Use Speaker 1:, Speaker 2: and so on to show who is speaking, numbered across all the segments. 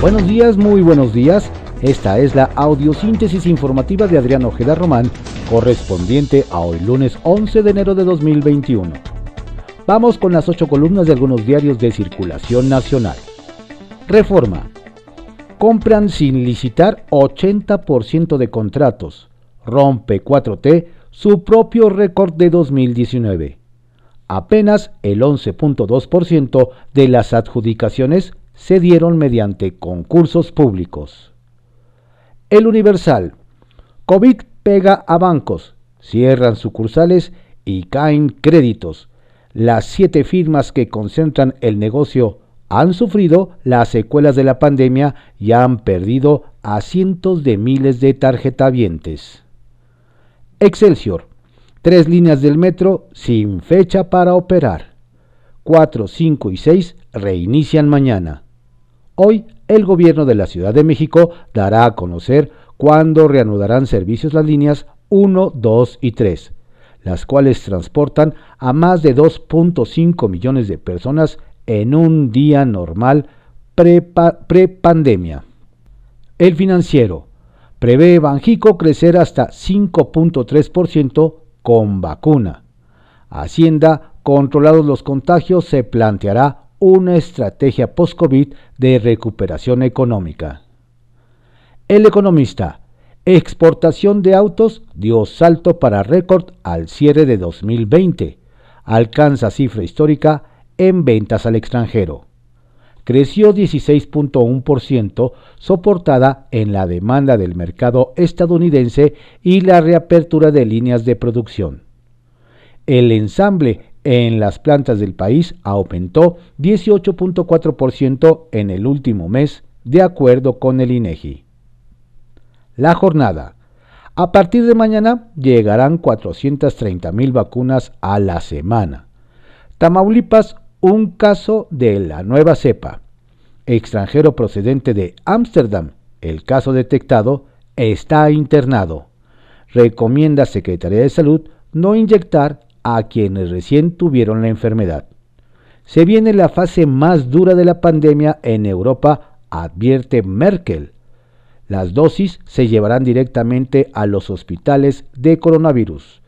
Speaker 1: Buenos días, muy buenos días. Esta es la audiosíntesis informativa de Adrián Ojeda Román, correspondiente a hoy lunes 11 de enero de 2021. Vamos con las ocho columnas de algunos diarios de circulación nacional. Reforma. Compran sin licitar 80% de contratos. Rompe 4T su propio récord de 2019. Apenas el 11.2% de las adjudicaciones se dieron mediante concursos públicos. El Universal. COVID pega a bancos, cierran sucursales y caen créditos. Las siete firmas que concentran el negocio han sufrido las secuelas de la pandemia y han perdido a cientos de miles de tarjetavientes. Excelsior. Tres líneas del metro sin fecha para operar. 4, 5 y 6 reinician mañana. Hoy el gobierno de la Ciudad de México dará a conocer cuándo reanudarán servicios las líneas 1, 2 y 3, las cuales transportan a más de 2.5 millones de personas en un día normal pre-pandemia. el financiero prevé Banjico crecer hasta 5.3% con vacuna. Hacienda, controlados los contagios, se planteará una estrategia post-COVID de recuperación económica. El economista, exportación de autos dio salto para récord al cierre de 2020, alcanza cifra histórica en ventas al extranjero. Creció 16.1%, soportada en la demanda del mercado estadounidense y la reapertura de líneas de producción. El ensamble en las plantas del país aumentó 18.4% en el último mes, de acuerdo con el INEGI. La jornada. A partir de mañana llegarán 430 mil vacunas a la semana. Tamaulipas, un caso de la nueva cepa. Extranjero procedente de Ámsterdam, el caso detectado, está internado. Recomienda Secretaría de Salud no inyectar a quienes recién tuvieron la enfermedad. Se viene la fase más dura de la pandemia en Europa, advierte Merkel. Las dosis se llevarán directamente a los hospitales de coronavirus.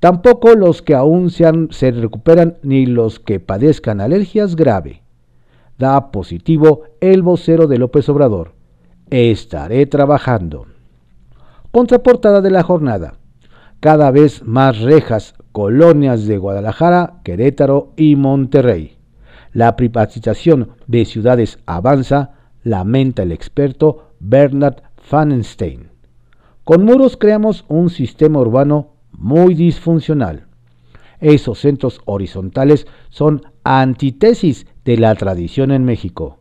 Speaker 1: Tampoco los que aún se, se recuperan ni los que padezcan alergias grave. Da positivo el vocero de López Obrador. Estaré trabajando. Contraportada de la jornada. Cada vez más rejas colonias de Guadalajara, Querétaro y Monterrey. La privatización de ciudades avanza, lamenta el experto Bernard Fanenstein. Con muros creamos un sistema urbano muy disfuncional. Esos centros horizontales son antítesis de la tradición en México.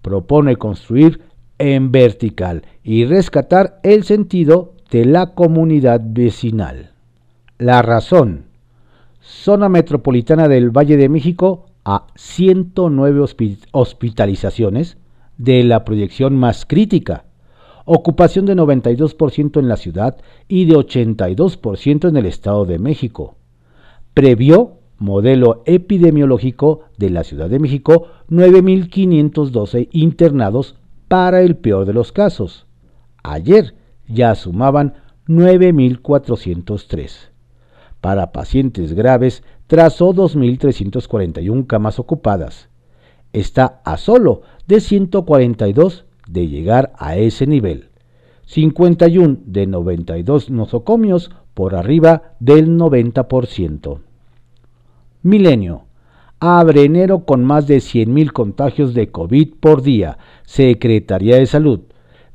Speaker 1: Propone construir en vertical y rescatar el sentido de la comunidad vecinal. La razón. Zona metropolitana del Valle de México a 109 hospitalizaciones de la proyección más crítica. Ocupación de 92% en la ciudad y de 82% en el Estado de México. Previó modelo epidemiológico de la Ciudad de México 9.512 internados para el peor de los casos. Ayer ya sumaban 9.403. Para pacientes graves, trazó 2.341 camas ocupadas. Está a solo de 142 de llegar a ese nivel. 51 de 92 nosocomios por arriba del 90%. Milenio. Abre enero con más de 100.000 contagios de COVID por día. Secretaría de Salud.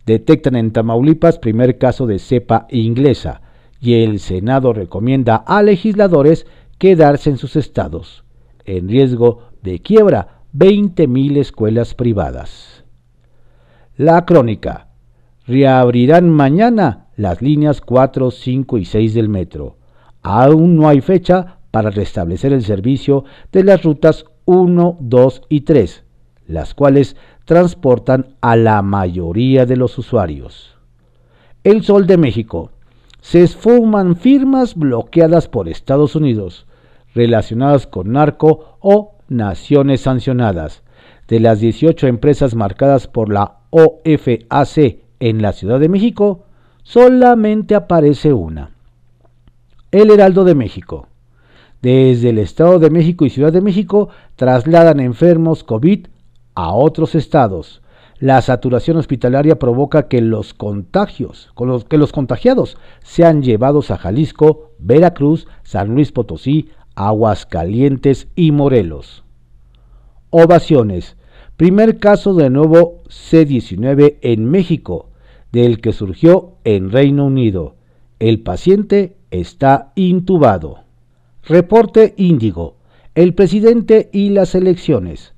Speaker 1: Detectan en Tamaulipas primer caso de cepa inglesa y el Senado recomienda a legisladores quedarse en sus estados. En riesgo de quiebra 20.000 escuelas privadas. La crónica. Reabrirán mañana las líneas 4, 5 y 6 del metro. Aún no hay fecha para restablecer el servicio de las rutas 1, 2 y 3, las cuales transportan a la mayoría de los usuarios. El Sol de México se esfuman firmas bloqueadas por Estados Unidos relacionadas con narco o naciones sancionadas. De las 18 empresas marcadas por la o FAC en la Ciudad de México, solamente aparece una. El Heraldo de México. Desde el Estado de México y Ciudad de México trasladan enfermos COVID a otros estados. La saturación hospitalaria provoca que los contagios, que los contagiados sean llevados a Jalisco, Veracruz, San Luis Potosí, Aguascalientes y Morelos. Ovaciones. Primer caso de nuevo C-19 en México, del que surgió en Reino Unido. El paciente está intubado. Reporte Índigo. El presidente y las elecciones.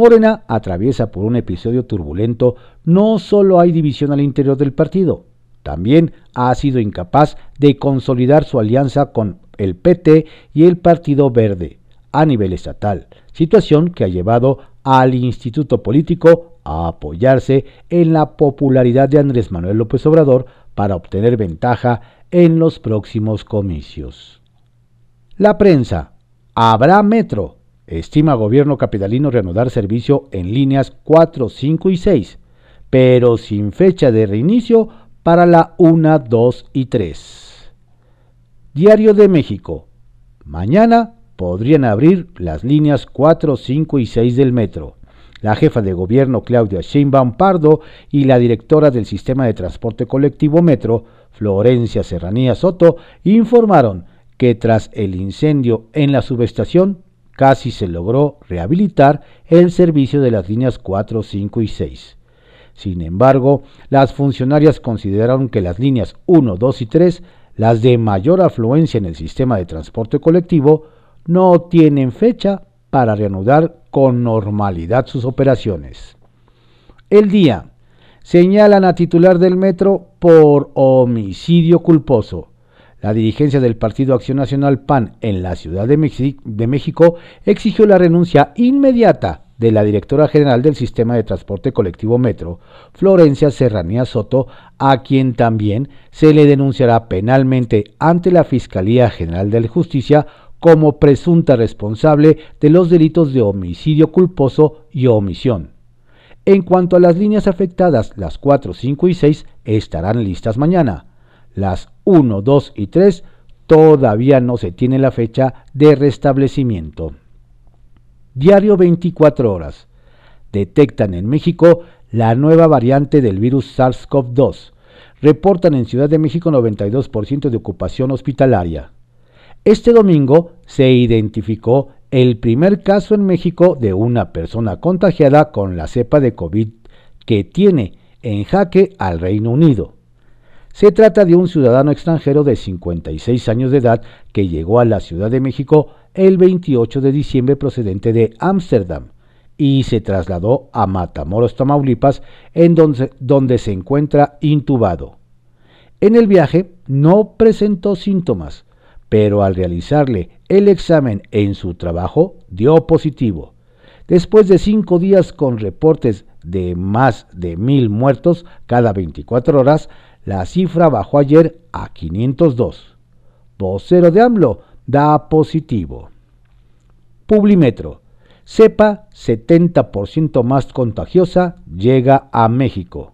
Speaker 1: Morena atraviesa por un episodio turbulento. No solo hay división al interior del partido, también ha sido incapaz de consolidar su alianza con el PT y el Partido Verde a nivel estatal, situación que ha llevado al Instituto Político a apoyarse en la popularidad de Andrés Manuel López Obrador para obtener ventaja en los próximos comicios. La prensa. Habrá metro. Estima gobierno capitalino reanudar servicio en líneas 4, 5 y 6, pero sin fecha de reinicio para la 1, 2 y 3. Diario de México. Mañana podrían abrir las líneas 4, 5 y 6 del metro. La jefa de gobierno Claudia Sheinbaum Pardo y la directora del sistema de transporte colectivo Metro, Florencia Serranía Soto, informaron que tras el incendio en la subestación casi se logró rehabilitar el servicio de las líneas 4, 5 y 6. Sin embargo, las funcionarias consideraron que las líneas 1, 2 y 3, las de mayor afluencia en el sistema de transporte colectivo, no tienen fecha para reanudar con normalidad sus operaciones. El día. Señalan a titular del metro por homicidio culposo. La dirigencia del Partido Acción Nacional PAN en la Ciudad de, México exigió la renuncia inmediata de la directora general del Sistema de Transporte Colectivo Metro, Florencia Serranía Soto, a quien también se le denunciará penalmente ante la Fiscalía General de Justicia como presunta responsable de los delitos de homicidio culposo y omisión. En cuanto a las líneas afectadas, las 4, 5 y 6 estarán listas mañana. Las 1, 2 y 3 todavía no se tiene la fecha de restablecimiento. Diario 24 horas. Detectan en México la nueva variante del virus SARS-CoV-2. Reportan en Ciudad de México 92% de ocupación hospitalaria. Este domingo se identificó el primer caso en México de una persona contagiada con la cepa de COVID que tiene en jaque al Reino Unido. Se trata de un ciudadano extranjero de 56 años de edad que llegó a la Ciudad de México el 28 de diciembre procedente de Ámsterdam y se trasladó a Matamoros, Tamaulipas, en donde, donde se encuentra intubado. En el viaje no presentó síntomas, pero al realizarle el examen en su trabajo dio positivo. Después de cinco días con reportes de más de mil muertos cada 24 horas, la cifra bajó ayer a 502. Vocero de AMLO da positivo. Publimetro. Cepa 70% más contagiosa llega a México.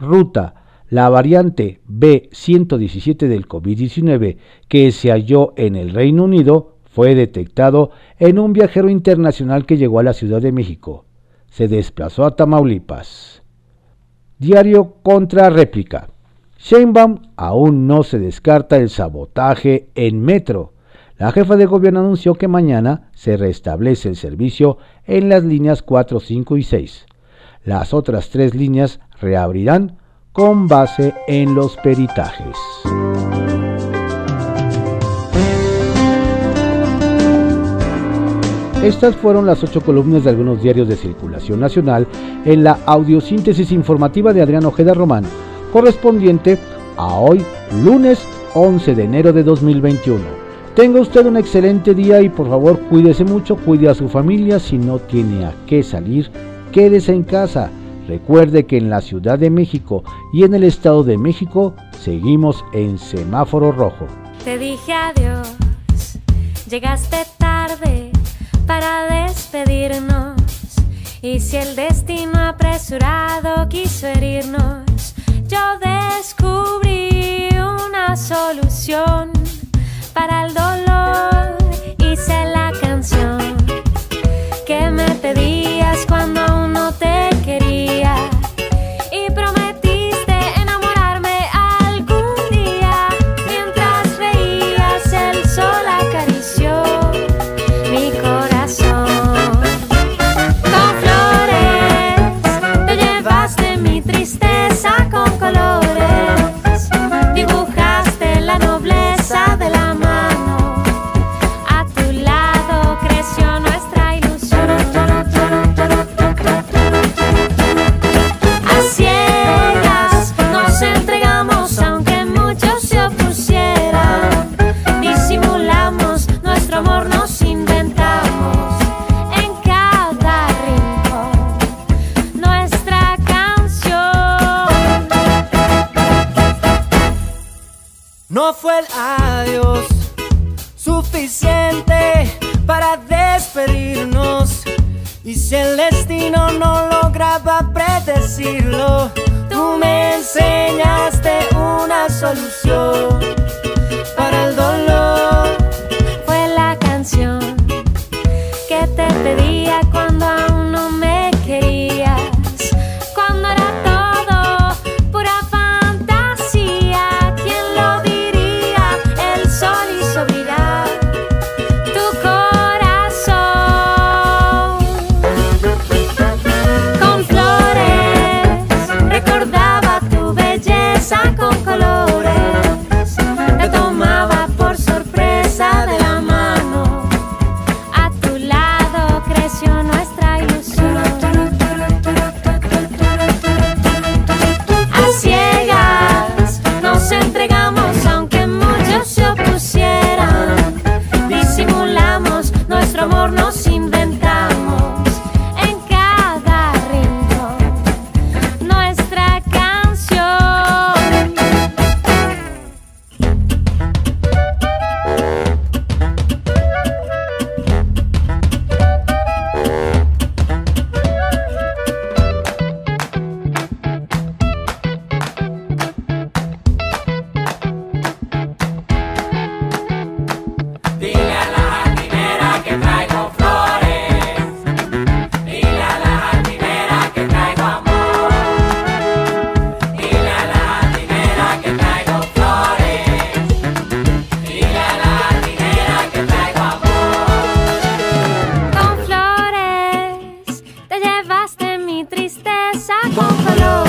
Speaker 1: Ruta. La variante B117 del COVID-19 que se halló en el Reino Unido fue detectado en un viajero internacional que llegó a la Ciudad de México. Se desplazó a Tamaulipas. Diario contra réplica. Sheinbaum aún no se descarta el sabotaje en metro. La jefa de gobierno anunció que mañana se restablece el servicio en las líneas 4, 5 y 6. Las otras tres líneas reabrirán con base en los peritajes. Estas fueron las ocho columnas de algunos diarios de circulación nacional en la audiosíntesis informativa de Adrián Ojeda Román correspondiente a hoy, lunes 11 de enero de 2021. Tenga usted un excelente día y por favor cuídese mucho, cuide a su familia. Si no tiene a qué salir, quédese en casa. Recuerde que en la Ciudad de México y en el Estado de México seguimos en semáforo rojo.
Speaker 2: Te dije adiós, llegaste tarde para despedirnos. Y si el destino apresurado quiso herirnos yo descubrí una solución para el dolor. Hice la canción que me pedías cuando
Speaker 3: un esperaba predecirlo, tú me enseñaste una solución.
Speaker 2: buffalo.